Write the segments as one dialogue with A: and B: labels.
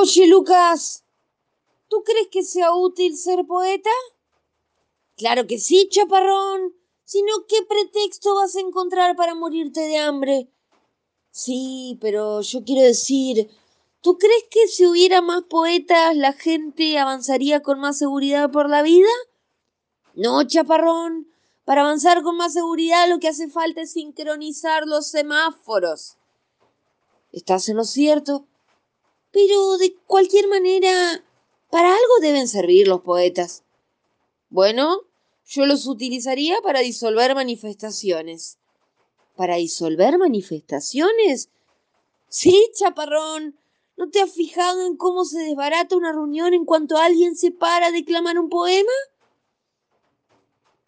A: Oye, Lucas, ¿tú crees que sea útil ser poeta? Claro que sí, chaparrón. Si no, ¿qué pretexto vas a encontrar para morirte de hambre? Sí, pero yo quiero decir, ¿tú crees que si hubiera más poetas la gente avanzaría con más seguridad por la vida? No, chaparrón. Para avanzar con más seguridad lo que hace falta es sincronizar los semáforos. Estás en lo cierto. Pero de cualquier manera, para algo deben servir los poetas. Bueno, yo los utilizaría para disolver manifestaciones. ¿Para disolver manifestaciones? Sí, chaparrón. ¿No te has fijado en cómo se desbarata una reunión en cuanto alguien se para a declamar un poema?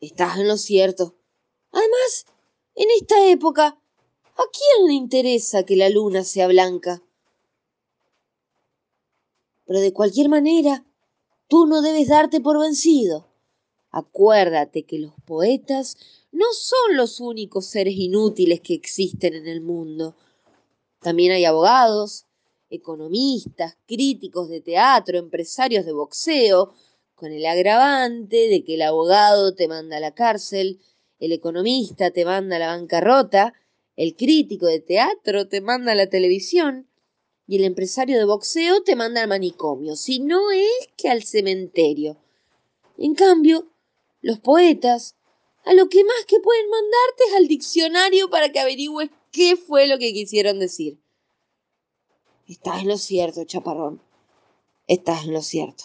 A: Estás en lo cierto. Además, en esta época, ¿a quién le interesa que la luna sea blanca? Pero de cualquier manera, tú no debes darte por vencido. Acuérdate que los poetas no son los únicos seres inútiles que existen en el mundo. También hay abogados, economistas, críticos de teatro, empresarios de boxeo, con el agravante de que el abogado te manda a la cárcel, el economista te manda a la bancarrota, el crítico de teatro te manda a la televisión y el empresario de boxeo te manda al manicomio, si no es que al cementerio. En cambio, los poetas, a lo que más que pueden mandarte es al diccionario para que averigües qué fue lo que quisieron decir. Estás en lo cierto, chaparrón. Estás en lo cierto.